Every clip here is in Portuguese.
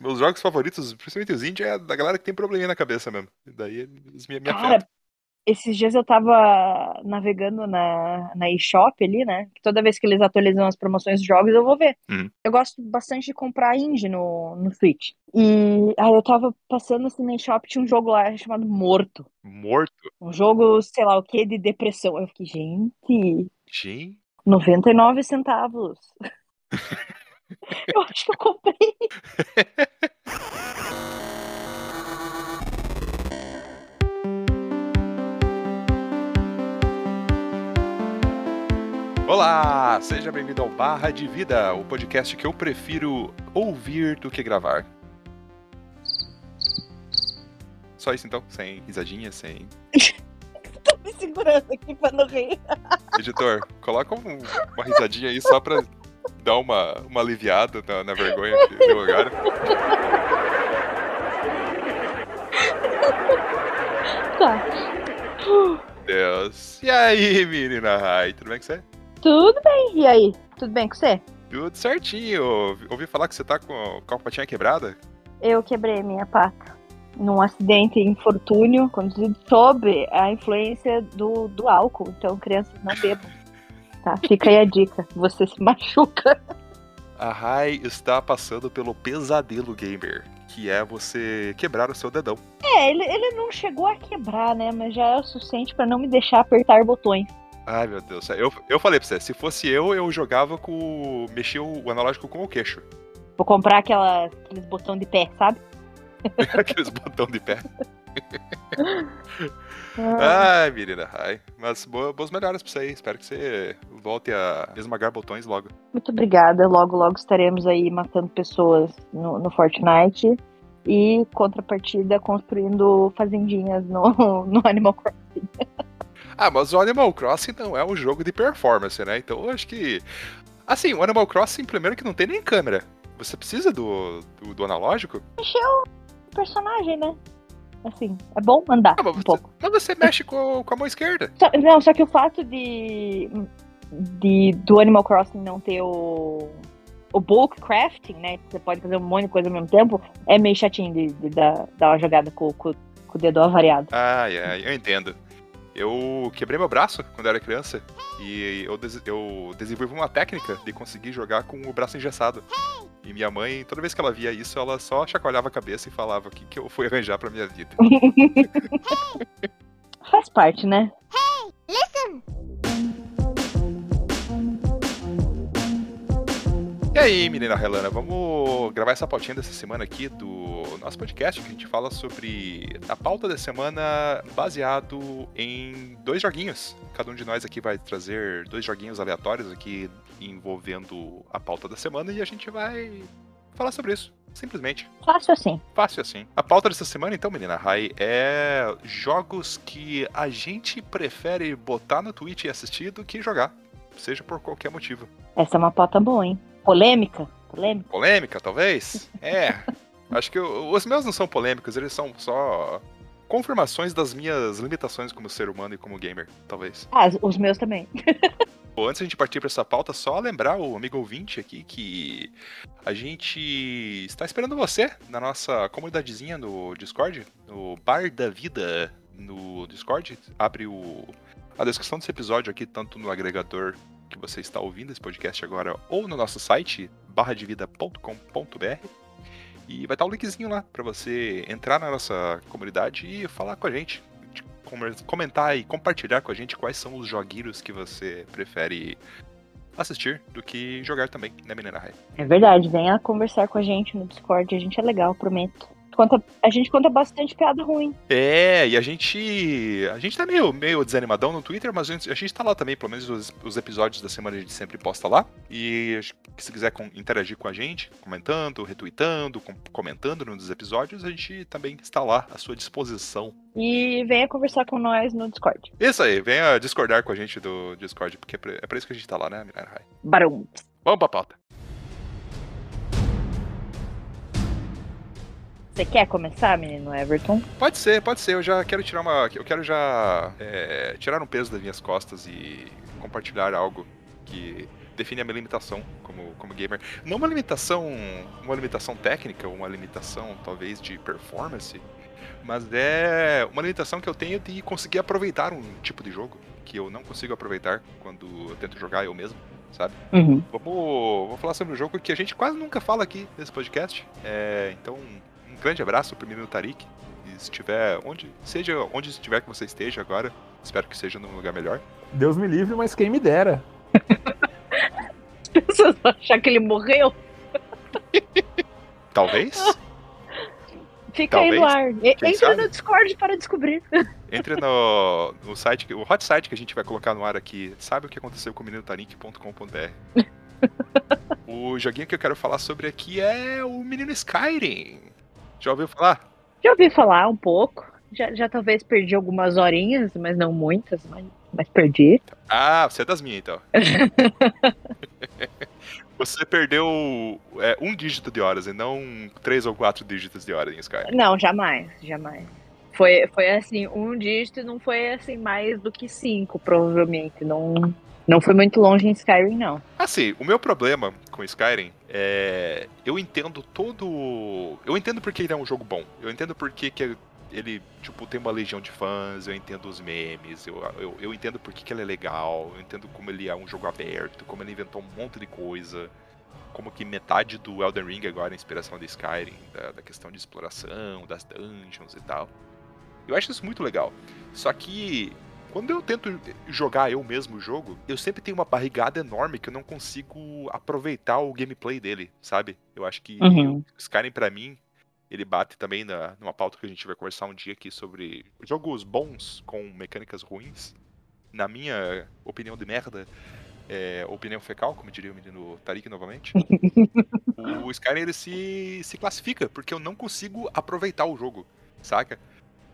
Meus jogos favoritos, principalmente os indie, é da galera que tem probleminha na cabeça mesmo. Daí eles me, me Cara, afetam. esses dias eu tava navegando na, na eShop ali, né? Que toda vez que eles atualizam as promoções de jogos, eu vou ver. Uhum. Eu gosto bastante de comprar indie no, no Switch. E aí eu tava passando assim na eShop, tinha um jogo lá chamado Morto. Morto. Um jogo, sei lá o que, de depressão. Eu fiquei, gente, Gente. 99 centavos. eu acho que eu comprei. Olá! Seja bem-vindo ao Barra de Vida, o podcast que eu prefiro ouvir do que gravar. Só isso então? Sem risadinha, sem. Tô me segurando aqui pra não rir. Editor, coloca um- uma risadinha aí só pra dar uma, uma aliviada na, na vergonha que agora. Tá. Deus. E aí, menina Rai, tudo bem com você? Tudo bem. E aí? Tudo bem com você? Tudo certinho. Ouvi- Ouvi falar que você tá com, com a patinha quebrada? Eu quebrei minha pata num acidente infortúnio conduzido sob a influência do, do álcool. Então, crianças não bebam. Tá? Fica aí a dica. Você se machuca. A Rai está passando pelo pesadelo gamer, que é você quebrar o seu dedão. É, ele, ele não chegou a quebrar, né? Mas já é o suficiente pra não me deixar apertar botões. Ai, meu Deus. Eu, eu falei pra você, se fosse eu, eu jogava com. mexia o analógico com o queixo. Vou comprar aquela, aqueles botões de pé, sabe? Aqueles botão de pé. Ah, Ai, menina, ai. Mas boa, boas melhoras pra você aí. Espero que você volte a esmagar botões logo. Muito obrigada. Logo, logo estaremos aí matando pessoas no, no Fortnite. E, contrapartida, construindo fazendinhas no, no Animal Crossing. Ah, mas o Animal Crossing não é um jogo de performance, né? Então eu acho que. Assim, o Animal Crossing, primeiro que não tem nem câmera. Você precisa do, do, do analógico? Encheu o personagem, né? Assim, é bom andar Ah, mas um você, pouco. mas você mexe com, com a mão esquerda. Só- não, só que o fato de, de do Animal Crossing não ter o, o bulk crafting, né? Você pode fazer um monte de coisa ao mesmo tempo, é meio chatinho de, de dar, dar uma jogada com, com, com o dedo avariado. Ai, eu entendo. Eu quebrei meu braço quando eu era criança e eu, des- eu desenvolvi uma técnica de conseguir jogar com o braço engessado. E minha mãe, toda vez que ela via isso, ela só chacoalhava a cabeça e falava o que, que eu fui arranjar pra minha vida. Faz parte, né? E aí, menina Relana, vamos gravar essa pautinha dessa semana aqui do nosso podcast, que a gente fala sobre a pauta da semana baseado em dois joguinhos. Cada um de nós aqui vai trazer dois joguinhos aleatórios aqui envolvendo a pauta da semana e a gente vai falar sobre isso. Simplesmente. Fácil assim. Fácil assim. A pauta dessa semana, então, menina Rai, é jogos que a gente prefere botar no Twitch e assistir do que jogar. Seja por qualquer motivo. Essa é uma pauta boa, hein? Polêmica? Polêmica? Polêmica, talvez? É. Acho que o- os meus não são polêmicos, eles são só confirmações das minhas limitações como ser humano e como gamer, talvez. Ah, os meus também. Bom, antes de a gente partir para essa pauta, só lembrar o amigo ouvinte aqui que a gente está esperando você na nossa comunidadezinha no Discord, no Bar da Vida no Discord. Abre o, a descrição desse episódio aqui, tanto no agregador que você está ouvindo esse podcast agora, ou no nosso site, barradevida.com.br. E vai estar o linkzinho lá para você entrar na nossa comunidade e falar com a gente. Comentar e compartilhar com a gente quais são os jogueiros que você prefere assistir do que jogar também, né, menina Rai? É verdade, venha conversar com a gente no Discord, a gente é legal, prometo. Conta, a gente conta bastante piada ruim. É, e a gente. A gente tá meio, meio desanimadão no Twitter, mas a gente, a gente tá lá também, pelo menos os, os episódios da semana a gente sempre posta lá. E se quiser com- interagir com a gente, comentando, retweetando, com- comentando nos episódios, a gente também está lá à sua disposição. E venha conversar com nós no Discord. Isso aí, venha discordar com a gente do Discord, porque é pra- é pra isso que a gente tá lá, né, menina Rai? Barum. Vamos pra pauta. Você quer começar, menino Everton? Pode ser, pode ser. Eu já quero tirar uma. Eu quero já é, tirar um peso das minhas costas e compartilhar algo que define a minha limitação como, como gamer. Não uma limitação, uma limitação técnica, uma limitação talvez de performance, mas é uma limitação que eu tenho de conseguir aproveitar um tipo de jogo que eu não consigo aproveitar quando eu tento jogar eu mesmo, sabe? Uhum. Vamos, vamos falar sobre um jogo que a gente quase nunca fala aqui nesse podcast. É, então, grande abraço pro menino Tarik. E se estiver onde, seja onde estiver que você esteja agora, espero que seja num lugar melhor. Deus me livre, mas quem me dera. As pessoas vão achar que ele morreu. Talvez. Fica aí no ar. Entra sabe? no Discord para descobrir. Entre no, no site, o hot site que a gente vai colocar no ar aqui, sabe o que aconteceu com o menino Tarik.com.br. o joguinho que eu quero falar sobre aqui é o menino Skyrim. Já ouviu falar? Já ouvi falar um pouco. Já, já talvez perdi algumas horinhas, mas não muitas, mas, mas perdi. Ah, você é das minhas então. você perdeu é, um dígito de horas e não três ou quatro dígitos de horas em Skyrim. Não, jamais, jamais. Foi, foi assim, um dígito não foi assim mais do que cinco, provavelmente. Não, não foi muito longe em Skyrim, não. Assim, o meu problema com Skyrim é. Eu entendo todo. Eu entendo porque ele é um jogo bom. Eu entendo porque que ele, tipo, tem uma legião de fãs, eu entendo os memes, eu, eu, eu entendo porque que ele é legal, eu entendo como ele é um jogo aberto, como ele inventou um monte de coisa. Como que metade do Elden Ring agora é inspiração de Skyrim, da, da questão de exploração, das dungeons e tal. Eu acho isso muito legal. Só que quando eu tento jogar eu mesmo o jogo, eu sempre tenho uma barrigada enorme que eu não consigo aproveitar o gameplay dele, sabe? Eu acho que Uhum. o Skyrim, pra mim, ele bate também na, numa pauta que a gente vai conversar um dia aqui sobre jogos bons com mecânicas ruins. Na minha opinião de merda, é, opinião fecal, como diria o menino Tarik novamente, o Skyrim ele se, se classifica, porque eu não consigo aproveitar o jogo, saca?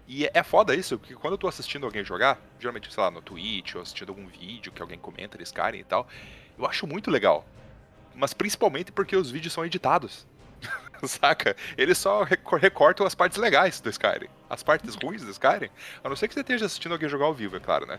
E é- é foda isso, porque quando eu tô assistindo alguém jogar, geralmente, sei lá, no Twitch, ou assistindo algum vídeo que alguém comenta de Skyrim e tal, eu acho muito legal. Mas principalmente porque os vídeos são editados. Saca? Eles só recor- recortam as partes legais do Skyrim. As partes ruins do Skyrim, a não ser que você esteja assistindo alguém jogar ao vivo, é claro, né?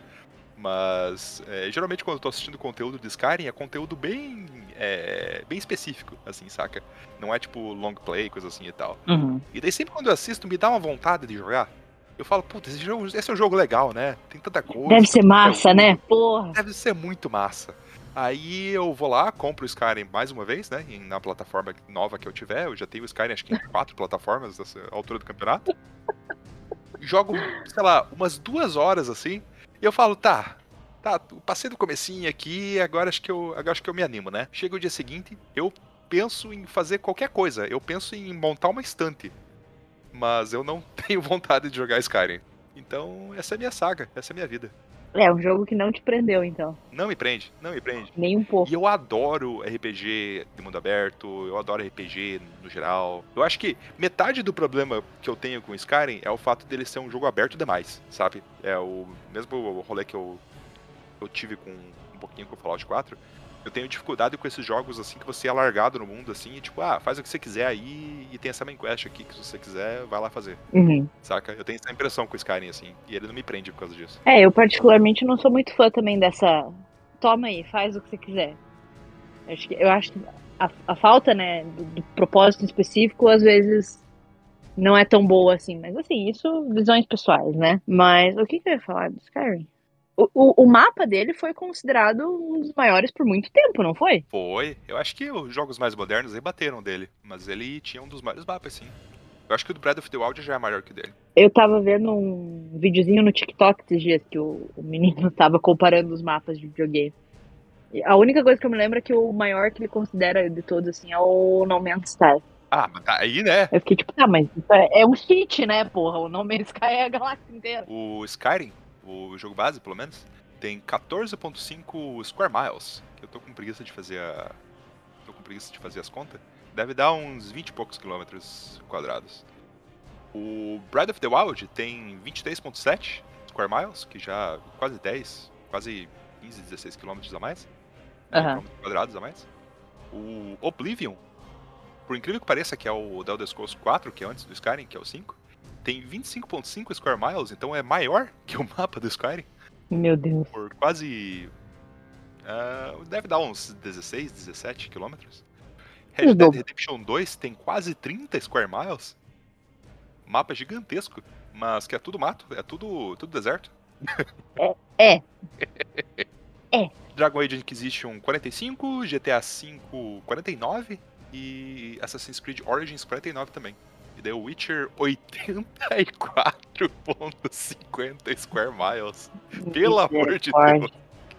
Mas é, geralmente quando eu tô assistindo conteúdo de Skyrim é conteúdo bem, é, bem específico, assim, saca? Não é tipo long play, coisa assim e tal. Uhum. E daí sempre quando eu assisto me dá uma vontade de jogar. Eu falo, puta, esse, jogo, esse é um jogo legal, né? Tem tanta coisa. Deve ser massa, coisa. né? Porra. Deve ser muito massa. Aí eu vou lá, compro o Skyrim mais uma vez, né? Na plataforma nova que eu tiver. Eu já tenho o Skyrim, acho que em quatro plataformas nessa altura do campeonato. Jogo, sei lá, umas duas horas assim. E eu falo, tá. Tá, passei do comecinho aqui, agora acho que eu, agora acho que eu me animo, né? Chega o dia seguinte, eu penso em fazer qualquer coisa. Eu penso em montar uma estante. Mas eu não tenho vontade de jogar Skyrim. Então, essa é a minha saga, essa é a minha vida. É um jogo que não te prendeu, então. Não me prende, não me prende. Nem um pouco. E eu adoro RPG de mundo aberto, eu adoro RPG no geral. Eu acho que metade do problema que eu tenho com Skyrim é o fato dele ser um jogo aberto demais, sabe? É o mesmo rolê que eu, eu tive com um pouquinho com o Fallout 4. Eu tenho dificuldade com esses jogos assim que você é largado no mundo assim, e tipo, ah, faz o que você quiser aí e tem essa main quest aqui que se você quiser, vai lá fazer, Uhum. saca? Eu tenho essa impressão com o Skyrim assim, e ele não me prende por causa disso. É, eu particularmente não sou muito fã também dessa. Toma aí, faz o que você quiser. Acho que, eu acho que a, a falta, né, do, do propósito específico, às vezes não é tão boa assim. Mas assim, isso visões pessoais, né? Mas o que, que eu ia falar do Skyrim? O, o, mapa dele foi considerado um dos maiores por muito tempo, não foi? Foi. Eu acho que os jogos mais modernos aí bateram dele. Mas ele tinha um dos maiores mapas, sim. Eu acho que o do Breath of the Wild já é maior que o dele. Eu tava vendo um videozinho no TikTok esses dias que o, o menino tava comparando os mapas de videogame. A única coisa que eu me lembro é que o maior que ele considera de todos, assim, é o No Man's Sky. Ah, mas tá aí, né? Eu fiquei tipo, tá, mas é, é um cheat, né, porra? O No Man's Sky é a galáxia inteira. O Skyrim, o jogo base, pelo menos, tem 14.5 square miles. Que eu tô com preguiça de fazer a. Tô com preguiça de fazer as contas. Deve dar uns 20 e poucos quilômetros quadrados. O Breath of the Wild tem 23.7 square miles, que já quase 10, quase 15, 16 quilômetros a mais. Quilômetros quadrados a mais. O Oblivion, por incrível que pareça, que é o The Elder Scrolls 4, que é antes do Skyrim, que é o 5, tem 25.5 square miles, então é maior que o mapa do Skyrim, Meu Deus. por quase Uh, deve dar uns 16, 17 quilômetros. Red Dead Redemption 2 tem quase 30 square miles. Mapa gigantesco, mas que é tudo mato, é tudo, tudo deserto. É. É. é. Dragon Age Inquisition 45, GTA V 49 e Assassin's Creed Origins 49 também. E daí o Witcher 84.50 square miles. Pelo amor de Deus.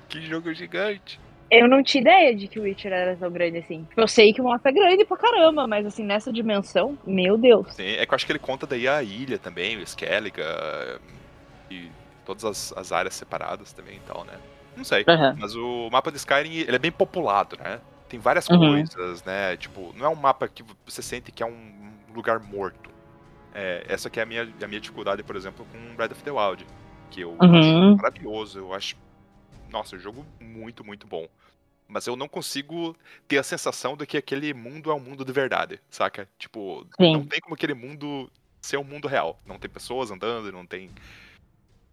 Que jogo gigante. Eu não tinha ideia de que o Witcher era tão grande assim. Eu sei que o mapa é grande pra caramba, mas assim, nessa dimensão, meu Deus. Sim, é que eu acho que ele conta daí a ilha também, o Skellige e todas as, as, áreas separadas também e tal, né? Não sei. Uhum. Mas o mapa de Skyrim, ele é bem populado, né? Tem várias uhum. coisas, né? Tipo, não é um mapa que você sente que é um lugar morto. É, essa que é a minha, a minha dificuldade, por exemplo, com Breath of the Wild. Que eu uhum. acho maravilhoso, eu acho nossa, o jogo muito, muito bom. Mas eu não consigo ter a sensação de que aquele mundo é um mundo de verdade, saca? Tipo, Sim. não tem como aquele mundo ser um mundo real. Não tem pessoas andando, não tem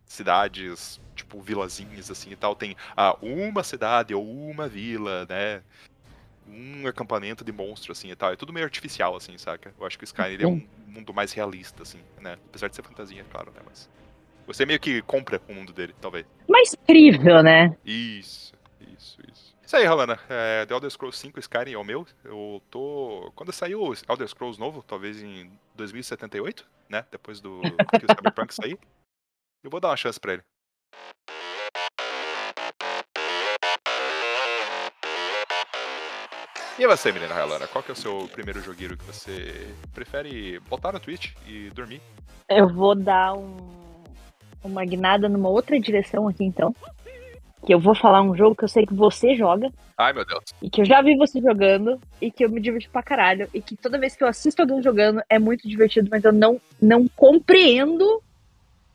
cidades, tipo, vilazinhas assim e tal. Tem ah, uma cidade ou uma vila, né? Um acampamento de monstro, assim e tal. É tudo meio artificial, assim, saca? Eu acho que o Skyrim é um mundo mais realista, assim, né? Apesar de ser fantasia, claro, né? Mas. Você meio que compra o mundo dele, talvez. Mais crível, né? Isso, isso, isso. Isso aí, Rolana. É, The Elder Scrolls 5 Skyrim é o meu. Eu tô. Quando saiu o Elder Scrolls novo, talvez em 2078, né? Depois do que o Cyberpunk sair. Eu vou dar uma chance pra ele. E você, menina Rolana? Qual que é o seu primeiro jogueiro que você prefere botar na Twitch e dormir? Eu vou dar um uma guinada numa outra direção aqui, então. Que eu vou falar um jogo que eu sei que você joga. Ai, meu Deus. E que eu já vi você jogando. E que eu me diverti pra caralho. E que toda vez que eu assisto alguém jogando é muito divertido, mas eu não, não compreendo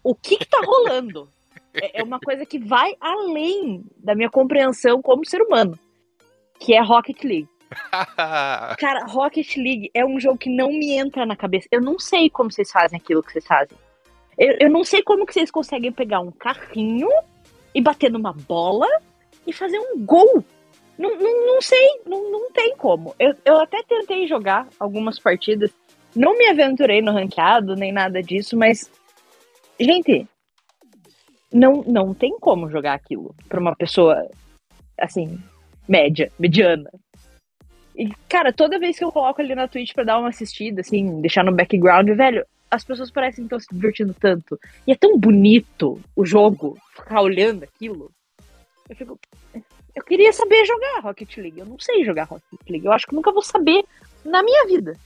o que, que tá rolando. é, é uma coisa que vai além da minha compreensão como ser humano. Que é Rocket League. Cara, Rocket League é um jogo que não me entra na cabeça. Eu não sei como vocês fazem aquilo que vocês fazem. Eu, eu não sei como que vocês conseguem pegar um carrinho e bater numa bola e fazer um gol. Não, não, não sei, não, não tem como. Eu, eu até tentei jogar algumas partidas, não me aventurei no ranqueado nem nada disso, mas. Gente, não, não tem como jogar aquilo pra uma pessoa, assim, média, mediana. E, cara, toda vez que eu coloco ali na Twitch pra dar uma assistida, assim, deixar no background, velho, as pessoas parecem que estão se divertindo tanto. E é tão bonito o jogo, ficar olhando aquilo. Eu fico. Eu queria saber jogar Rocket League. Eu não sei jogar Rocket League. Eu acho que nunca vou saber na minha vida.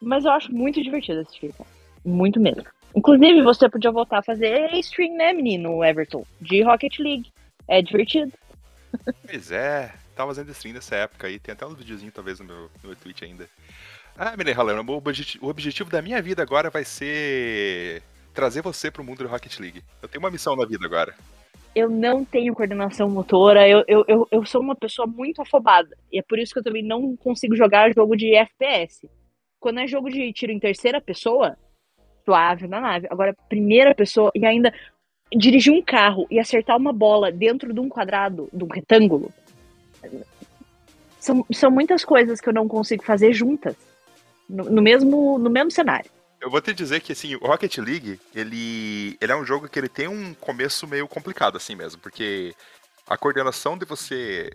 Mas eu acho muito divertido assistir, cara. Muito mesmo. Inclusive, você podia voltar a fazer stream, né, menino Everton? De Rocket League. É divertido. Pois é, tava fazendo stream nessa época aí. Tem até um videozinho, talvez, no meu, no meu Twitch ainda. Ah, Menei Halana, o objetivo, o objetivo da minha vida agora vai ser trazer você pro mundo do Rocket League. Eu tenho uma missão na vida agora. Eu não tenho coordenação motora, eu, eu, eu, eu sou uma pessoa muito afobada. E é por isso que eu também não consigo jogar jogo de FPS. Quando é jogo de tiro em terceira pessoa, suave na nave. Agora, primeira pessoa e ainda dirigir um carro e acertar uma bola dentro de um quadrado, de um retângulo. São, são muitas coisas que eu não consigo fazer juntas no, no, mesmo, no mesmo cenário. Eu vou te dizer que assim, o Rocket League, ele, ele é um jogo que ele tem um começo meio complicado assim mesmo, porque a coordenação de você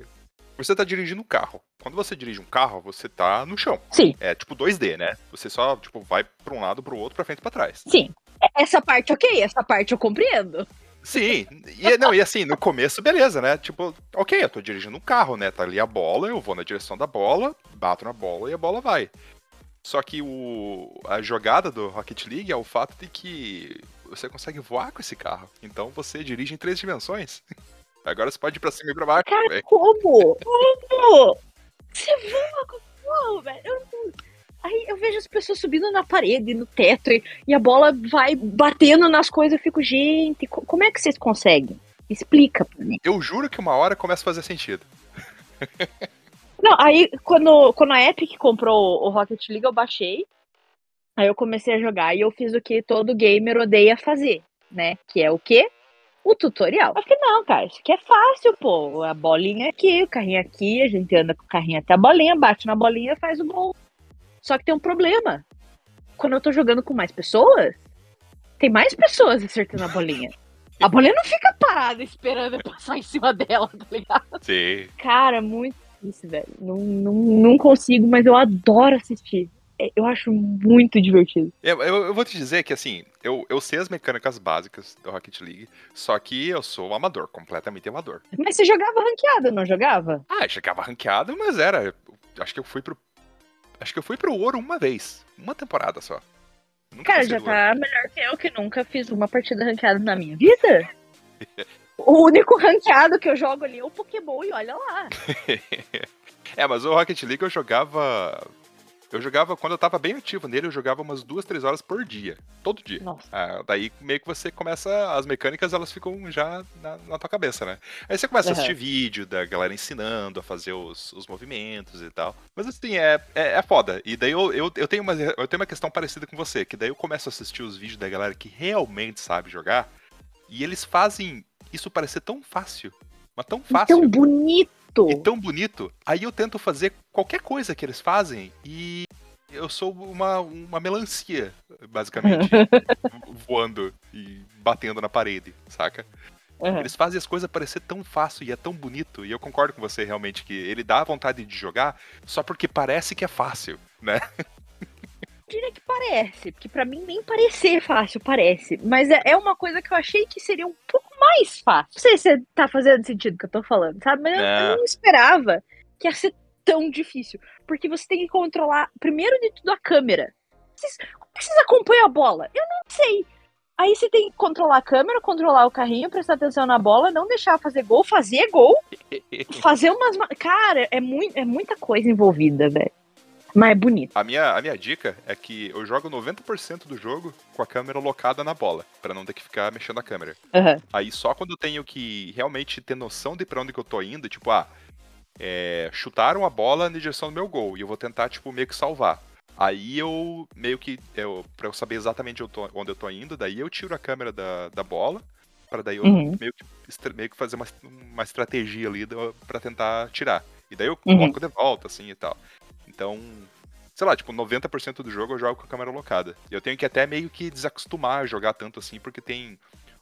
você tá dirigindo um carro. Quando você dirige um carro, você tá no chão. Sim. É tipo 2D, né? Você só tipo vai para um lado, para o outro, para frente, para trás. Sim. Essa parte, OK, essa parte eu compreendo. Sim, e, não, e assim, no começo, beleza, né? Tipo, ok, eu tô dirigindo um carro, né? Tá ali a bola, eu vou na direção da bola, bato na bola e a bola vai. Só que o, a jogada do Rocket League é o fato de que você consegue voar com esse carro. Então você dirige em três dimensões. Agora você pode ir pra cima e pra baixo. Cara, véio. como? Como? Você voa com o velho? Eu Aí eu vejo as pessoas subindo na parede, no teto, e, a bola vai batendo nas coisas. Eu fico, gente, como é que vocês conseguem? Explica pra mim. Eu juro que uma hora começa a fazer sentido. Não, aí quando, quando a Epic comprou o Rocket League, eu baixei. Aí eu comecei a jogar e eu fiz o que todo gamer odeia fazer, né? Que é o quê? o tutorial. Eu falei, não, cara, isso aqui é fácil, pô. A bolinha aqui, o carrinho aqui, a gente anda com o carrinho até a bolinha, bate na bolinha faz o gol. Só que tem um problema. Quando eu tô jogando com mais pessoas, tem mais pessoas acertando a bolinha. A bolinha não fica parada esperando eu passar em cima dela, tá ligado? Sim. Cara, muito difícil, velho. Não, não, não consigo, mas eu adoro assistir. É, Eu acho muito divertido. Eu, eu, eu vou te dizer que, assim, eu, eu sei as mecânicas básicas do Rocket League, só que eu sou amador, completamente amador. Mas você jogava ranqueado, não jogava? Ah, eu chegava ranqueado, mas era. Acho que eu fui pro. Acho que eu fui pro ouro uma vez. Uma temporada só. Nunca Cara, já do ouro. tá melhor que eu, que nunca fiz uma partida ranqueada na minha vida. O único ranqueado que eu jogo ali é o Pokémon e olha lá. É, mas o Rocket League eu jogava. Eu jogava, quando eu tava bem ativo nele, eu jogava umas duas, três horas por dia. Todo dia. Nossa. Ah, daí meio que você começa. As mecânicas elas ficam já na, na tua cabeça, né? Aí você começa a Aham. assistir vídeo da galera ensinando a fazer os, os movimentos e tal. Mas assim, é, é, é foda. E daí eu, eu, eu, tenho uma, eu tenho uma questão parecida com você, que daí eu começo a assistir os vídeos da galera que realmente sabe jogar. E eles fazem isso parecer tão fácil. Mas tão fácil. Tão bonito. E tão bonito. Aí eu tento fazer qualquer coisa que eles fazem e eu sou uma, uma melancia, basicamente. voando e batendo na parede, saca? Aham. Eles fazem as coisas parecer tão fácil e é tão bonito. E eu concordo com você realmente que ele dá vontade de jogar só porque parece que é fácil, né? diria que parece, porque pra mim nem parecer fácil, parece. Mas é, é uma coisa que eu achei que seria um pouco mais fácil. Não sei se tá fazendo sentido o que eu tô falando, sabe? Mas eu- eu, Não. esperava que ia ser tão difícil. Porque você tem que controlar, primeiro de tudo, a câmera. Vocês, como que vocês acompanham a bola? Eu não sei. Aí você tem que controlar a câmera, controlar o carrinho, prestar atenção na bola, não deixar fazer gol, fazer gol, fazer umas. ma- Cara, é, mui- é muita coisa envolvida, velho. Mas é bonito. A minha, a minha dica é que eu jogo 90% do jogo com a câmera locada na bola, pra não ter que ficar mexendo a câmera. Aham. Aí só quando eu tenho que realmente ter noção de pra onde que eu tô indo, tipo, ah, é, chutaram a bola na direção do meu gol e eu vou tentar, tipo, meio que salvar. Aí eu meio que, eu, pra eu saber exatamente onde eu tô indo, daí eu tiro a câmera da, da bola, pra daí eu Uhum. meio, que, meio que fazer uma, uma estratégia ali pra tentar tirar. E daí eu Uhum. coloco de volta, assim, e tal. Então, sei lá, tipo, 90% do jogo eu jogo com a câmera locada. Eu tenho que até meio que desacostumar a jogar tanto assim, porque tem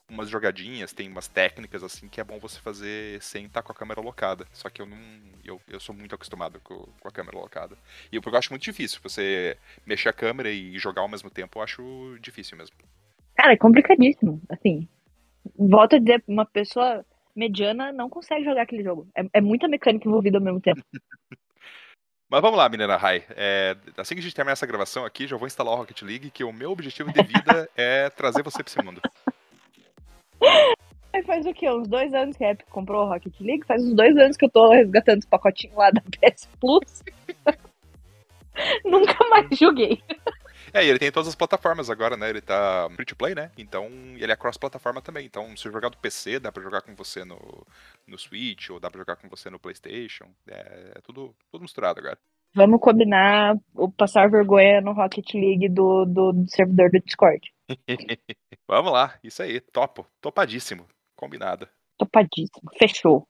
umas jogadinhas, tem umas técnicas assim que é bom você fazer sem estar com a câmera locada. Só que eu não. Eu, eu sou muito acostumado com, com a câmera locada. E eu, eu acho muito difícil. Você mexer a câmera e jogar ao mesmo tempo, eu acho difícil mesmo. Cara, é complicadíssimo. Assim, volto a dizer, uma pessoa mediana não consegue jogar aquele jogo. É, é muita mecânica envolvida ao mesmo tempo. Mas vamos lá, menina Rai. É, assim que a gente terminar essa gravação aqui, já vou instalar o Rocket League, que o meu objetivo de vida é trazer você pra esse mundo. Faz o quê? Uns dois anos que a Epic comprou o Rocket League? Faz uns dois anos que eu tô resgatando os pacotinhos lá da PS Plus. Nunca mais joguei. É, e ele tem todas as plataformas agora, né? Ele tá free to play, né? Então ele é cross-plataforma também. Então, se jogar do PC, dá pra jogar com você no, no Switch, ou dá pra jogar com você no PlayStation. É, é tudo, tudo misturado agora. Vamos combinar o passar vergonha no Rocket League do, do, do servidor do Discord. Vamos lá, isso aí, topo, topadíssimo, combinado. Topadíssimo. Fechou.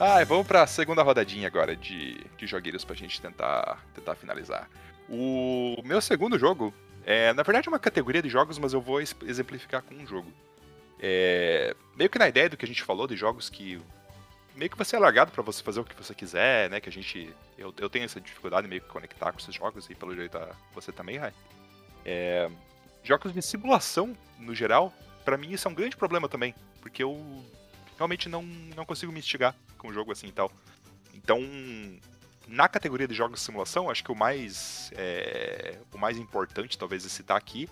Ah, vamos pra segunda rodadinha agora de, de jogueiros pra gente tentar, tentar finalizar. O meu segundo jogo é, na verdade, uma categoria de jogos, mas eu vou exemplificar com um jogo. É, meio que na ideia do que a gente falou de jogos que meio que você é largado pra você fazer o que você quiser, né? Que a gente. Eu, eu tenho essa dificuldade meio que conectar com esses jogos, e pelo jeito a- você também, Rai. É, jogos de simulação, no geral, pra mim isso é um grande problema também. Porque eu realmente não, não consigo me instigar com um jogo assim e tal. Então, na categoria de jogos de simulação, acho que o mais, é, o mais importante, talvez, de citar aqui,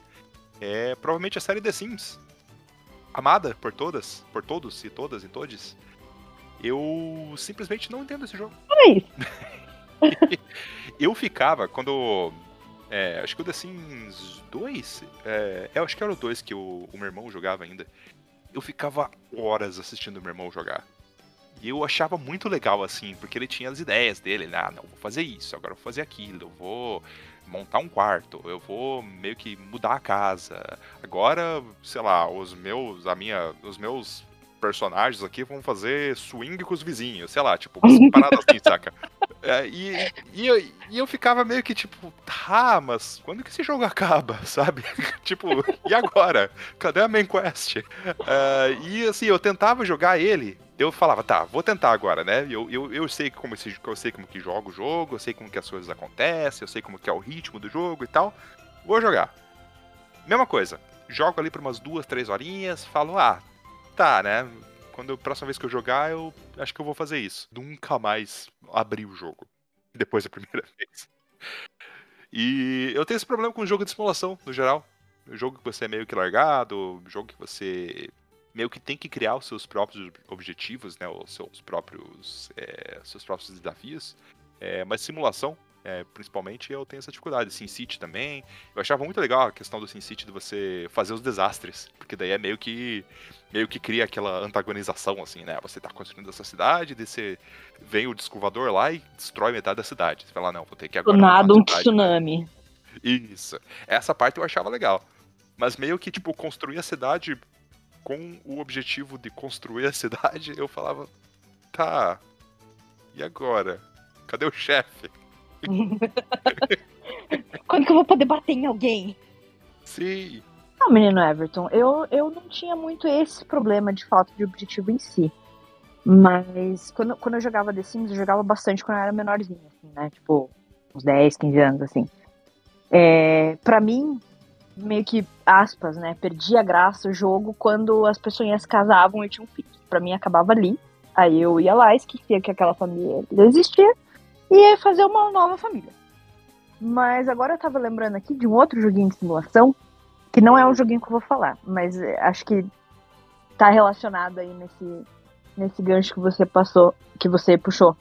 é provavelmente a série The Sims. Amada por todas, por todos e todas e todes. Eu simplesmente não entendo esse jogo. Isso. Eu ficava, quando. é, acho que o The Sims 2. É, eu acho que era o 2 que o, o meu irmão jogava ainda. Eu ficava horas assistindo o meu irmão jogar. E eu achava muito legal, assim, porque ele tinha as ideias dele. né? Ah, não, vou fazer isso, agora vou fazer aquilo, eu vou montar um quarto, eu vou meio que mudar a casa. Agora, sei lá, os meus, a minha, os meus personagens aqui vão fazer swing com os vizinhos, sei lá, tipo, umas paradas assim, saca? É, e, e, eu, e eu ficava meio que tipo, tá, mas quando que esse jogo acaba, sabe? tipo, e agora? Cadê a main quest? Uh, e assim, eu tentava jogar ele, eu falava, tá, vou tentar agora, né? Eu, eu, eu sei como esse, eu sei como que joga o jogo, eu sei como que as coisas acontecem, eu sei como que é o ritmo do jogo e tal. Vou jogar. Mesma coisa. Jogo ali por umas duas, três horinhas, falo, ah, tá, né? Quando a próxima vez que eu jogar, eu acho que eu vou fazer isso. Nunca mais abrir o jogo. Depois da primeira vez. E eu tenho esse problema com o jogo de simulação, no geral. O jogo que você é meio que largado, jogo que você meio que tem que criar os seus próprios objetivos, né? Os seus próprios, é, seus próprios desafios. É, mas simulação, é, principalmente, eu tenho essa dificuldade. SimCity também. Eu achava muito legal a questão do SimCity de você fazer os desastres, porque daí é meio que meio que cria aquela antagonização, assim, né? Você tá construindo essa cidade, daí você vem o descovador lá e destrói metade da cidade. Você fala, não, vou ter que agora. Do nada um tsunami. Isso. Essa parte eu achava legal. Mas meio que, tipo, construir a cidade com o objetivo de construir a cidade, eu falava, tá. E agora? Cadê o chefe? Quando que eu vou poder bater em alguém? Sim. Não, menino Everton, eu, eu não tinha muito esse problema de falta de objetivo em si. Mas quando, quando eu jogava The Sims, eu jogava bastante quando eu era menorzinha, assim, né? Tipo, uns 10, 15 anos, assim. É, pra mim, meio que, aspas, né? Perdi a graça o jogo quando as pessoas casavam e tinham filhos. Pra mim, acabava ali. Aí eu ia lá, esquecia que aquela família existia e ia fazer uma nova família. Mas agora eu tava lembrando aqui de um outro joguinho de simulação, que não é um joguinho que eu vou falar, mas é, acho que tá relacionado aí nesse, nesse gancho que você passou, que você puxou.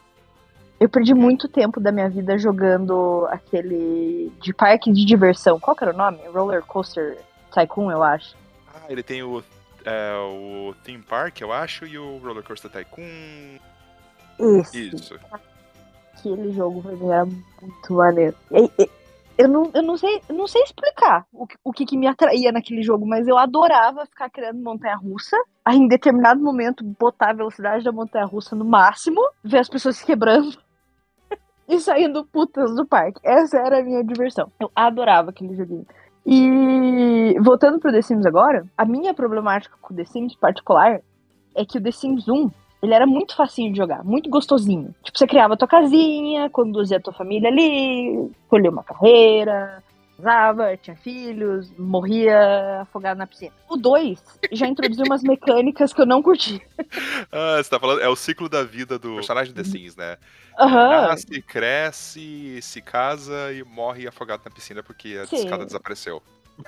Eu perdi muito tempo da minha vida jogando aquele de parque de diversão. Qual que era o nome? Roller Coaster Tycoon, eu acho. Ah, ele tem o, é, o Theme Park, eu acho, e o Roller Coaster Tycoon. Isso. Isso aquele jogo pra mim era muito maneiro. Eu não, eu não sei, eu não sei explicar o, o que, que me atraía naquele jogo, mas eu adorava ficar criando montanha russa. Aí, em determinado momento, botar a velocidade da montanha russa no máximo, ver as pessoas se quebrando e saindo putas do parque. Essa era a minha diversão. Eu adorava aquele joguinho. E voltando pro The Sims agora, a minha problemática com o The Sims particular é que o The Sims 1 ele era muito facinho de jogar, muito gostosinho. Tipo, você criava tua casinha, conduzia a tua família ali, escolhia uma carreira, casava, tinha filhos, morria afogado na piscina. O 2 já introduziu umas mecânicas que eu não curti. ah, você tá falando, é o ciclo da vida do personagem The Sims, né? Uhum. Nasce, cresce, se casa e morre afogado na piscina porque a Sim. escada desapareceu.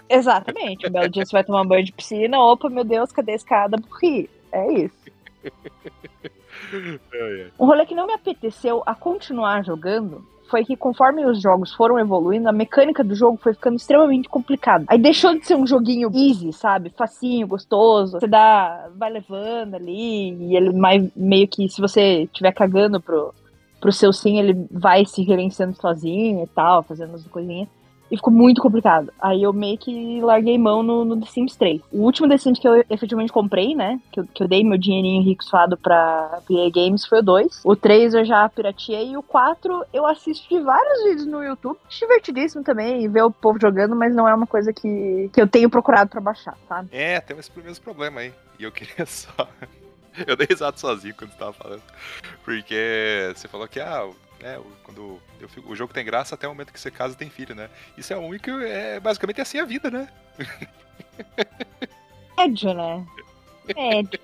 Exatamente. Um belo dia você vai tomar um banho de piscina, opa, meu Deus, cadê a escada? Morri. É isso. Um rolê que não me apeteceu a continuar jogando foi que conforme os jogos foram evoluindo, a mecânica do jogo foi ficando extremamente complicada. Aí deixou de ser um joguinho easy, sabe? Facinho, gostoso. Você dá, vai levando ali e ele mais, meio que se você estiver cagando pro, pro seu sim, ele vai se gerenciando sozinho e tal, fazendo as coisinhas. E ficou muito complicado. Aí eu meio que larguei mão no, no The Sims 3. O último The Sims que eu efetivamente comprei, né? Que eu, que eu dei meu dinheirinho rico suado pra PA Games foi o 2. O 3 eu já pirateei. E o 4 eu assisti vários vídeos no YouTube. Divertidíssimo também. E ver o povo jogando, mas não é uma coisa que, que eu tenho procurado pra baixar, sabe? É, tem esse mesmo problema aí. E eu queria só. Eu dei risada sozinho quando você tava falando. Porque você falou que, ah, né? Quando eu fico, o jogo tem graça até o momento que você casa e tem filho, né? Isso é único, é basicamente assim a vida, né? Médio, né? Médio.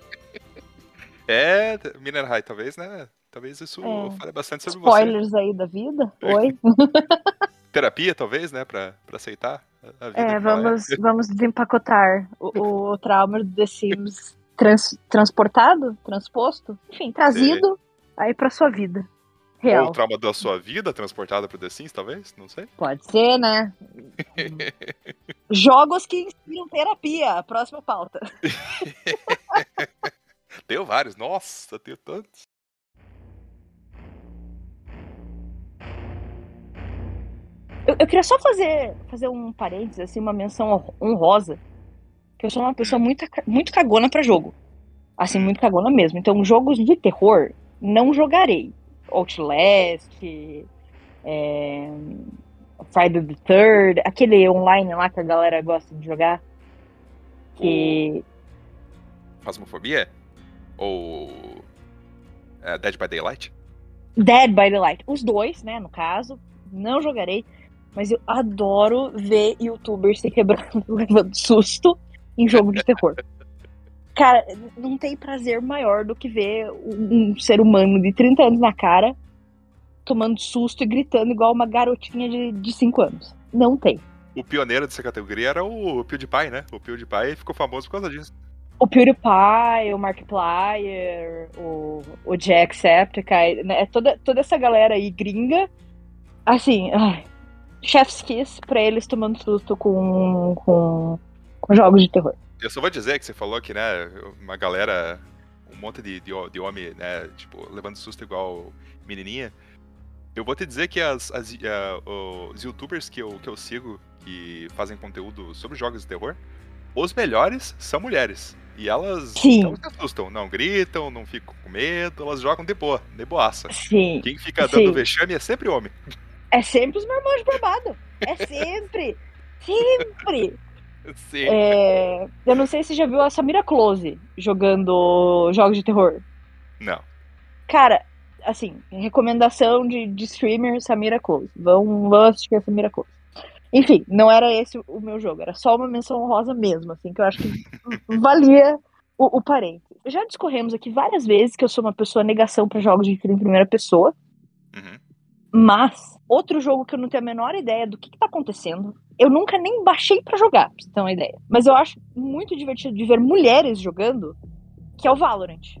É, Miner High, talvez, né? Talvez isso é. fale bastante sobre Spoilers você. aí da vida? Oi? Terapia, talvez, né? Pra, pra aceitar a vida. É, vamos, é. vamos desempacotar o, o trauma do The Sims trans, transportado, transposto, enfim, trazido Sim. aí pra sua vida. Real. Ou o trauma da sua vida transportada pro The Sims, talvez? Não sei. Pode ser, né? Jogos que inspiram terapia. Próxima pauta. tenho vários. Nossa, tenho tantos. Eu, eu queria só fazer, fazer um parênteses, assim, uma menção honrosa. Que eu sou uma pessoa muito, muito cagona pra jogo. Assim, muito cagona mesmo. Então, jogos de terror, não jogarei. Outlast, é, Friday the Third, aquele online lá que a galera gosta de jogar. Que. Fasmofobia? Ou. Uh, Dead by Daylight? Dead by Daylight. Os dois, né, no caso. Não jogarei. Mas eu adoro ver youtubers se quebrando, levando susto em jogo de terror. Cara, não tem prazer maior do que ver um ser humano de 30 anos na cara tomando susto e gritando igual uma garotinha de, de 5 anos. Não tem. O pioneiro dessa categoria era o PewDiePie, né? O PewDiePie ficou famoso por causa disso. O PewDiePie, o Markiplier, o, o Jacksepticeye, né? Toda, toda essa galera aí gringa, assim, ai, chef's kiss pra eles tomando susto com, com, com jogos de terror. Eu só vou dizer que você falou que, né, uma galera, um monte de, de, de homem, né, tipo, levando susto igual menininha. Eu vou te dizer que as, as uh, os youtubers que eu, que eu sigo, que fazem conteúdo sobre jogos de terror, os melhores são mulheres. E elas Sim. não se assustam, não gritam, não ficam com medo, elas jogam de boa, de boaça. Sim. Quem fica dando Sim. vexame é sempre homem. É sempre os marmanjos barbados. É sempre. sempre. Sim. É, eu não sei se você já viu a Samira Close jogando jogos de terror. Não. Cara, assim, recomendação de, de streamer Samira Close. Vão, vão assistir a Samira Close. Enfim, não era esse o meu jogo, era só uma menção honrosa mesmo, assim, que eu acho que valia o, o parênteses. Já discorremos aqui várias vezes que eu sou uma pessoa negação para jogos de tiro em primeira pessoa, Uhum. mas outro jogo que eu não tenho a menor ideia do que, que tá acontecendo, eu nunca nem baixei pra jogar, pra você ter uma ideia. Mas eu acho muito divertido de ver mulheres jogando, que é o Valorant.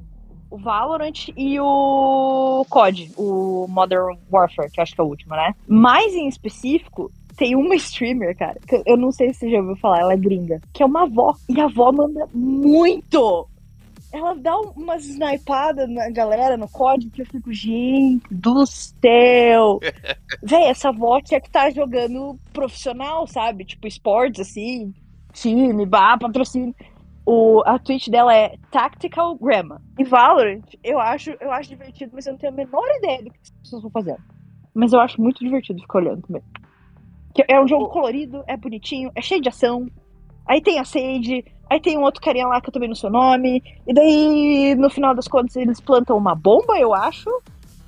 O Valorant e o COD, o Modern Warfare, que acho que é o último, né? Mais em específico, tem uma streamer, cara, que eu não sei se você já ouviu falar, ela é gringa, que é uma avó. E a avó manda muito! Ela dá um- umas snipadas na galera no COD que eu fico, gente do céu! Véi, essa avó tinha que tá jogando profissional, sabe? Tipo, esportes, assim, time, bah, patrocínio. O, a tweet dela é Tactical Grandma. E Valorant, eu acho, eu acho divertido, mas eu não tenho a menor ideia do que as pessoas vão fazendo. Mas eu acho muito divertido ficar olhando também. Que é um jogo colorido, é bonitinho, é cheio de ação. Aí tem a Sage, aí tem um outro carinha lá que eu também não sei o nome. E daí, no final das contas, eles plantam uma bomba, eu acho.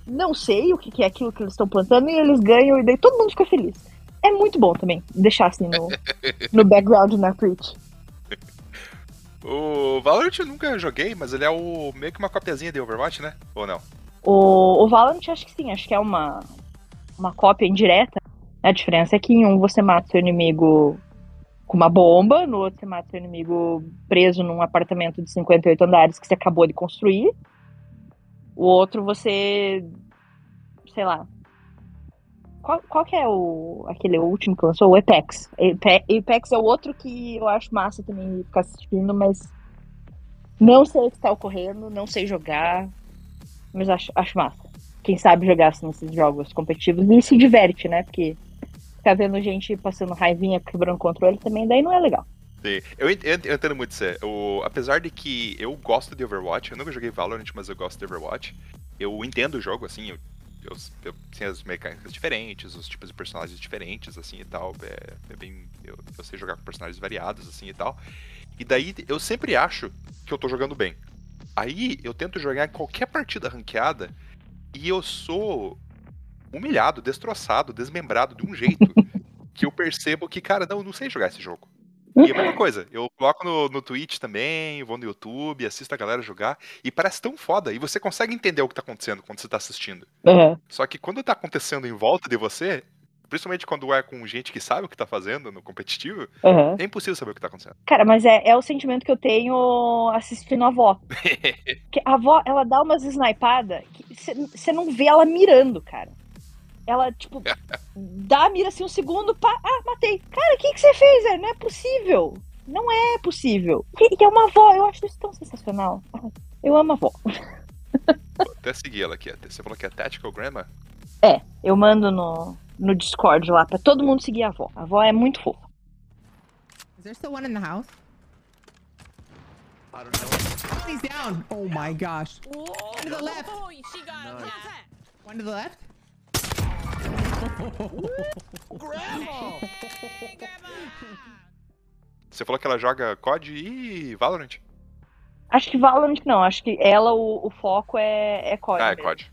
Não sei o que que é aquilo que eles estão plantando, e eles ganham, e daí todo mundo fica feliz. É muito bom também, deixar assim no, no background na Twitch. O Valorant eu nunca joguei, mas ele é o meio que uma copiazinha de Overwatch, né? Ou não? O, o Valorant, acho que sim, acho que é uma, uma cópia indireta. A diferença é que em um você mata seu inimigo com uma bomba, no outro você mata seu inimigo preso num apartamento de 58 andares que você acabou de construir. O outro você. sei lá. Qual, qual que é o aquele último que lançou? O Apex. Ape- Apex é o outro que eu acho massa também ficar assistindo, mas não sei o que tá ocorrendo, não sei jogar, mas acho, acho massa. Quem sabe jogar assim, esses jogos competitivos e se diverte, né? Porque ficar vendo gente passando raivinha, quebrando controle também, daí não é legal. Eu, eu ent- eu entendo muito isso. O, apesar de que eu gosto de Overwatch, eu nunca joguei Valorant, mas eu gosto de Overwatch. Eu entendo o jogo, assim, eu, eu, eu as mecânicas diferentes, os tipos de personagens diferentes, assim, e tal. É, é bem... Eu, eu sei jogar com personagens variados, assim, e tal. E daí, eu sempre acho que eu tô jogando bem. Aí, eu tento jogar qualquer partida ranqueada e eu sou humilhado, destroçado, desmembrado de um jeito que eu percebo que, cara, não, eu não sei jogar esse jogo. E é a mesma coisa, eu coloco no, no Twitch também, vou no YouTube, assisto a galera jogar, e parece tão foda, e você consegue entender o que tá acontecendo quando você tá assistindo. Uhum. Só que quando tá acontecendo em volta de você, principalmente quando é com gente que sabe o que tá fazendo no competitivo, Uhum. é impossível saber o que tá acontecendo. Cara, mas é, é o sentimento que eu tenho assistindo a avó. A avó, ela dá umas snipadas que você não vê ela mirando, cara. Ela, tipo, dá a mira assim um segundo, pá, ah, matei. Cara, o que que você fez? velho? Não é possível. Não é possível. E, e é uma avó, eu acho isso tão sensacional. Eu amo a avó. Vou até seguir ela aqui. Você falou que é Tactical Grandma? É, eu mando no, no Discord lá, pra todo mundo seguir a avó. A avó é muito fofa. Is there still one in the house? I don't know. He's down. Oh my gosh. Oh, to the left. Oh. One to the left. Grandma. Você falou que ela joga COD e Valorant? Acho que Valorant não, acho que ela, o, o foco é, é COD. Ah, é. COD.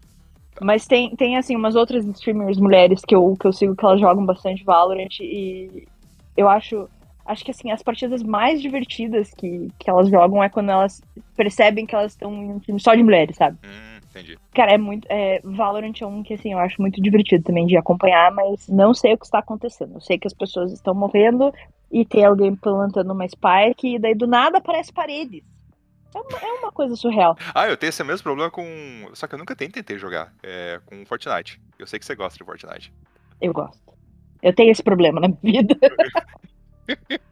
Mas tem, tem, assim, umas outras streamers mulheres que eu, que eu sigo que elas jogam bastante Valorant e eu acho. Acho que assim, as partidas mais divertidas que, que elas jogam é quando elas percebem que elas estão em um time só de mulheres, sabe? Hum, entendi. Cara, é muito. É, Valorant é um que assim, eu acho muito divertido também de acompanhar, mas não sei o que está acontecendo. Eu sei que as pessoas estão morrendo e tem alguém plantando uma spike e daí do nada aparece paredes. É uma, é uma coisa surreal. Ah, eu tenho esse mesmo problema com. Só que eu nunca tentei jogar. É, com Fortnite. Eu sei que você gosta de Fortnite. Eu gosto. Eu tenho esse problema na minha vida.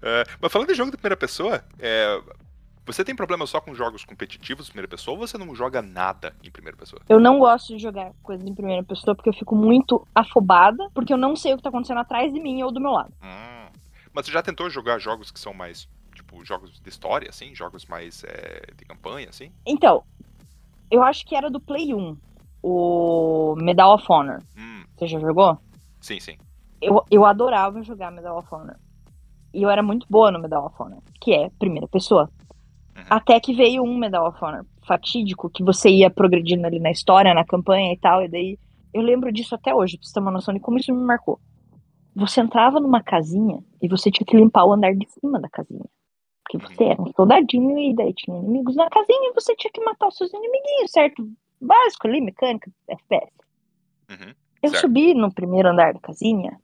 É, mas falando de jogo de primeira pessoa, é, você tem problema só com jogos competitivos de primeira pessoa ou você não joga nada em primeira pessoa? Eu não gosto de jogar coisas em primeira pessoa porque eu fico muito afobada, porque eu não sei o que tá acontecendo atrás de mim ou do meu lado. Hum. Mas você já tentou jogar jogos que são mais, tipo, jogos de história, assim? Jogos mais é, de campanha, assim? Então, eu acho que era do Play 1, o Medal of Honor. Hum, Você já jogou? sim, sim. Eu, eu adorava jogar Medal of Honor. E eu era muito boa no Medal of Honor, que é primeira pessoa. Uhum. Até que veio um Medal of Honor fatídico, que você ia progredindo ali na história, na campanha e tal, e daí eu lembro disso até hoje, pra você ter uma noção de como isso me marcou. Você entrava numa casinha e você tinha que limpar o andar de cima da casinha. Porque você era um soldadinho e daí tinha inimigos na casinha e você tinha que matar os seus inimiguinhos, certo? Básico ali, mecânica, FPS. Uhum. Eu Certo. subi no primeiro andar da casinha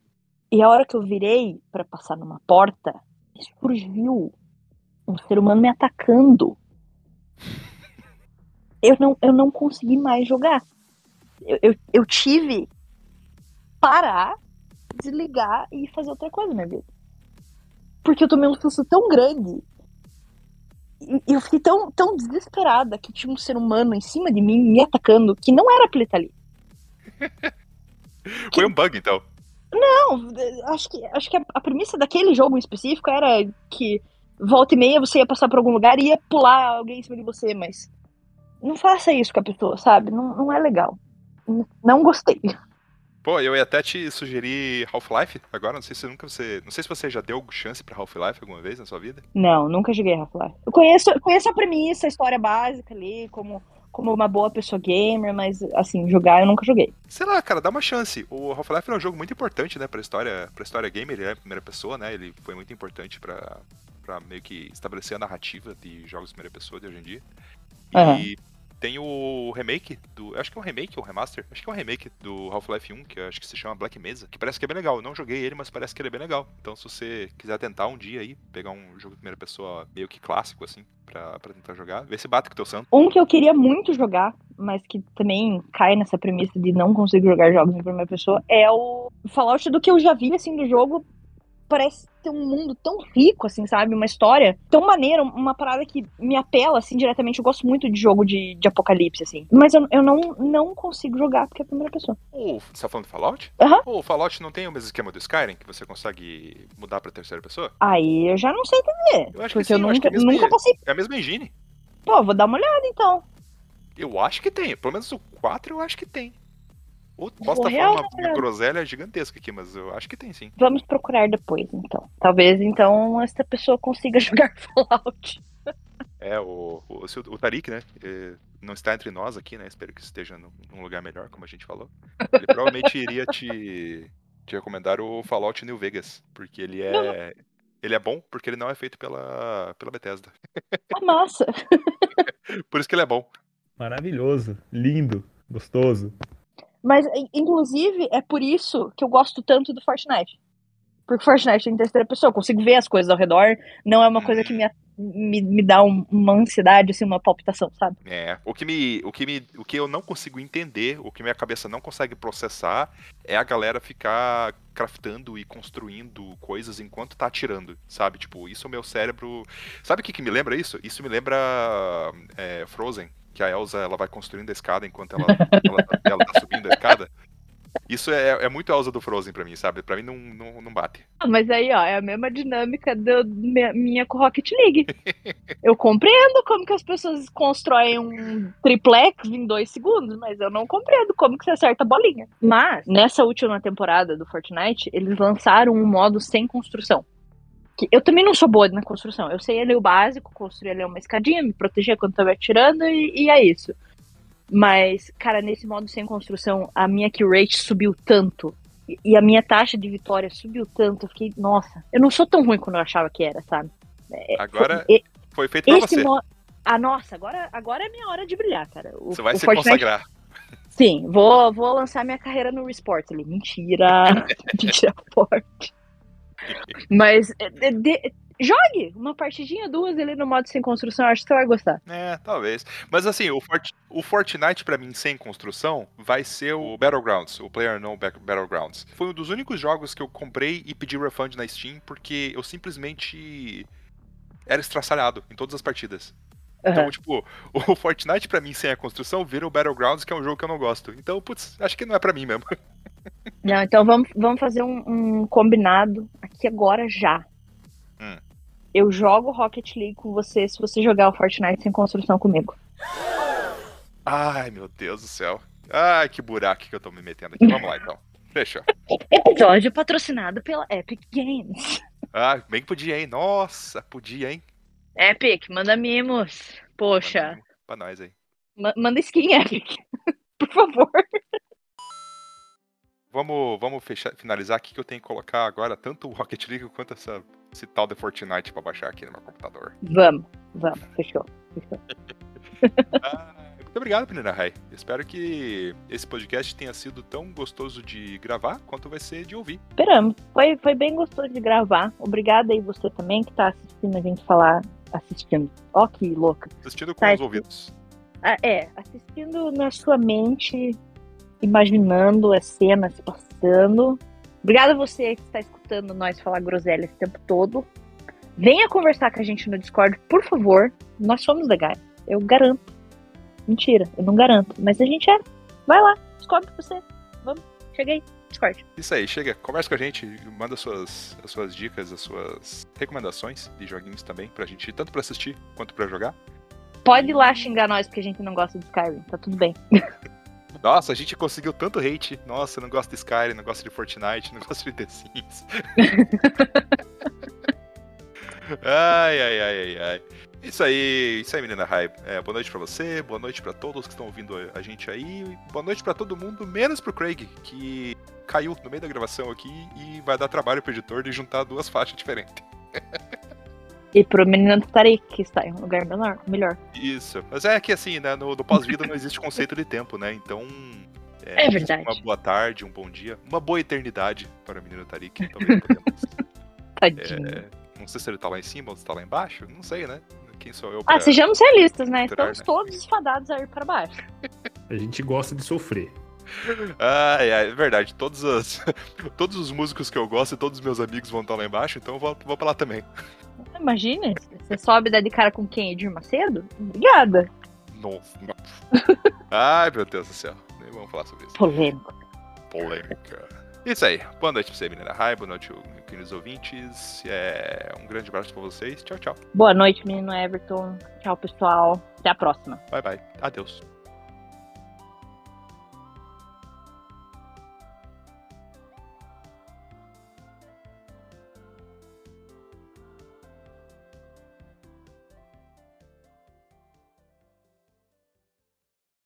e a hora que eu virei pra passar numa porta, surgiu um ser humano me atacando. Eu não, eu não consegui mais jogar. Eu, eu, eu tive parar, desligar e fazer outra coisa na minha vida. Porque eu tomei um susto tão grande. E e eu fiquei tão, tão desesperada que tinha um ser humano em cima de mim me atacando que não era pra ele estar ali. Foi um bug, então. Não, acho que, acho que a, a premissa daquele jogo em específico era que volta e meia você ia passar por algum lugar e ia pular alguém em cima de você, mas não faça isso com a pessoa, sabe? Não, não é legal. Não gostei. Pô, eu ia até te sugerir Half-Life agora, não sei se nunca você. Não sei se você já deu chance pra Half-Life alguma vez na sua vida. Não, nunca joguei Half-Life. Eu conheço, conheço a premissa, a história básica ali, como, como uma boa pessoa gamer, mas assim, jogar eu nunca joguei. Sei lá, cara, dá uma chance. O Half-Life é um jogo muito importante, né, pra história, pra história gamer, ele é a primeira pessoa, né? Ele foi muito importante pra, pra meio que estabelecer a narrativa de jogos de primeira pessoa de hoje em dia. E Aham. tem o remake do. Acho que é um remake ou um remaster? Acho que é um remake do Half-Life 1, que acho que se chama Black Mesa, que parece que é bem legal. Eu não joguei ele, mas parece que ele é bem legal. Então, se você quiser tentar um dia aí, pegar um jogo de primeira pessoa meio que clássico, assim, pra, pra tentar jogar, vê se bate com o teu santo. Um que eu queria muito jogar, mas que também cai nessa premissa de não conseguir jogar jogos em primeira pessoa, é o Fallout do que eu já vi, assim, do jogo. Parece ter um mundo tão rico, assim, sabe? Uma história tão maneira, uma parada que me apela, assim, diretamente. Eu gosto muito de jogo de, de apocalipse, assim. Mas eu, eu não, não consigo jogar porque é a primeira pessoa. O, você tá falando de Fallout? Aham. O Fallout não tem o mesmo esquema do Skyrim, que você consegue mudar pra terceira pessoa? Aí eu já não sei entender. Eu acho que sim, eu nunca, que é nunca passei. É a mesma engine. Pô, vou dar uma olhada então. Eu acho que tem. Pelo menos o 4 eu acho que tem. Ou posso Vou estar falando uma, groselha gigantesca aqui, mas eu acho que tem sim. Vamos procurar depois, então. Talvez então essa pessoa consiga jogar Fallout. É, o, o, se o, o Tarik, né? eh, Não está entre nós aqui, né? Espero que esteja num, lugar melhor, como a gente falou. Ele provavelmente iria te, te recomendar o Fallout New Vegas. Porque ele é. Ele é bom porque ele não é feito pela, pela Bethesda. Ah, massa. Por isso que ele é bom. Maravilhoso, lindo, gostoso. Mas, in- inclusive, é por isso que eu gosto tanto do Fortnite. Porque Fortnite tem terceira pessoa, eu consigo ver as coisas ao redor, não é uma coisa que me, me, me dá um- uma ansiedade, assim, uma palpitação, sabe? É, o que me, o que me, o que eu não consigo entender, o que minha cabeça não consegue processar, é a galera ficar craftando e construindo coisas enquanto tá atirando, sabe? Tipo, isso o meu cérebro, sabe o que que me lembra isso? Isso me lembra é, Frozen, que a Elsa ela vai construindo a escada enquanto ela, ela, ela tá subindo a escada. Isso é, é muito a usa do Frozen pra mim, sabe? Pra mim não, não, não bate. Ah, Mas aí, ó, é a mesma dinâmica do, minha, minha com Rocket League. eu compreendo como que as pessoas constroem um triplex em dois segundos, mas eu não compreendo como que você acerta a bolinha. Mas, nessa última temporada do Fortnite, eles lançaram um modo sem construção. Que eu também não sou boa na construção. Eu sei ali o básico, construir ali uma escadinha, me proteger quando tava atirando e, e é isso. Mas, cara, nesse modo sem construção, a minha kill rate subiu tanto. e- E a minha taxa de vitória subiu tanto. Eu fiquei, nossa, eu não sou tão ruim quando eu achava que era, sabe? É, Agora e- foi feito pra você. Ah, nossa, agora, agora é minha hora de brilhar, cara. O, Você vai se Fortnite- consagrar. Sim, vou, vou lançar minha carreira no esportes ali. Mentira. Mentira forte. Mas é, é, de- jogue uma partidinha, duas ali no modo sem construção, acho que você vai gostar. É, talvez. Mas assim, o, Fort- o Fortnite pra mim sem construção vai ser o Battlegrounds, o Player No Battlegrounds. Foi um dos únicos jogos que eu comprei e pedi refund na Steam porque eu simplesmente era estraçalhado em todas as partidas. Então, Aham. tipo, o Fortnite pra mim sem a construção vira o Battlegrounds, que é um jogo que eu não gosto. Então, putz, acho que não é pra mim mesmo. Não, então vamos, vamos fazer um, um combinado aqui agora já. Hum. Eu jogo Rocket League com você se você jogar o Fortnite sem construção comigo. Ai, meu Deus do céu. Ai, que buraco que eu tô me metendo aqui. Vamos lá, então. Fechou. Episódio patrocinado pela Epic Games. Ah, bem que podia, hein? Nossa, podia, hein? Epic, manda mimos. Poxa, Manda Pra nós aí. ma- manda skin, Epic. Por favor. Vamos, vamos fechar, finalizar aqui que eu tenho que colocar agora tanto o Rocket League quanto essa, esse tal de Fortnite pra baixar aqui no meu computador. Vamos, vamos, fechou. fechou. Ah, muito obrigado, Menina Rai. Espero que esse podcast tenha sido tão gostoso de gravar quanto vai ser de ouvir. Esperamos. Foi, foi bem gostoso de gravar. Obrigada aí você também que tá assistindo a gente falar. Assistindo. Ó, que louca. Assistindo com Tá, os ouvidos. Ah, é, assistindo na sua mente, imaginando as cenas passando. Obrigada a você que está escutando nós falar groselha esse tempo todo. Venha conversar com a gente no Discord, por favor. Nós somos legais. Eu garanto. Mentira, eu não garanto. Mas a gente é. Vai lá, descobre você. Vamos, cheguei. Discord. Isso aí, chega, conversa com a gente, manda suas, as suas dicas, as suas recomendações de joguinhos também pra gente, tanto pra assistir quanto pra jogar. Pode ir lá xingar nós porque a gente não gosta de Skyrim, tá tudo bem. Nossa, a gente conseguiu tanto hate. Nossa, não gosto de Skyrim, não gosto de Fortnite, não gosto de The Sims. ai, ai, ai, ai, ai. Isso aí, isso aí, menina Rai. É, boa noite pra você, boa noite pra todos que estão ouvindo a gente aí. Boa noite pra todo mundo, menos pro Craig, que caiu no meio da gravação aqui e vai dar trabalho pro editor de juntar duas faixas diferentes. E pro menino do Tarik, que está em um lugar menor, melhor. Isso. Mas é que assim, né, no, no pós-vida não existe conceito de tempo, né? Então. É verdade. Uma boa tarde, um bom dia, uma boa eternidade para o menino Tarik. Talvez podemos. Tadinho. é, não sei se ele tá lá em cima ou se tá lá embaixo. Não sei, né? Quem sou eu Ah, sejamos realistas, né? Entrar, Estamos né? todos fadados a ir para baixo. A gente gosta de sofrer. Ah, é, é verdade. Todos, as, todos os músicos que eu gosto e todos os meus amigos vão estar lá embaixo, então eu vou, vou pra lá também. Imagina, você sobe e dá de cara com quem? Edir Macedo? Obrigada. Nossa. Ai, meu Deus do céu. Nem vamos falar sobre isso. Polêmico. Polêmica. Isso aí. Boa noite pra você, menina Rai. Boa noite, queridos ouvintes. É, um grande abraço pra vocês. Tchau, tchau. Boa noite, menino Everton. Tchau, pessoal. Até a próxima. Bye, bye. Adeus.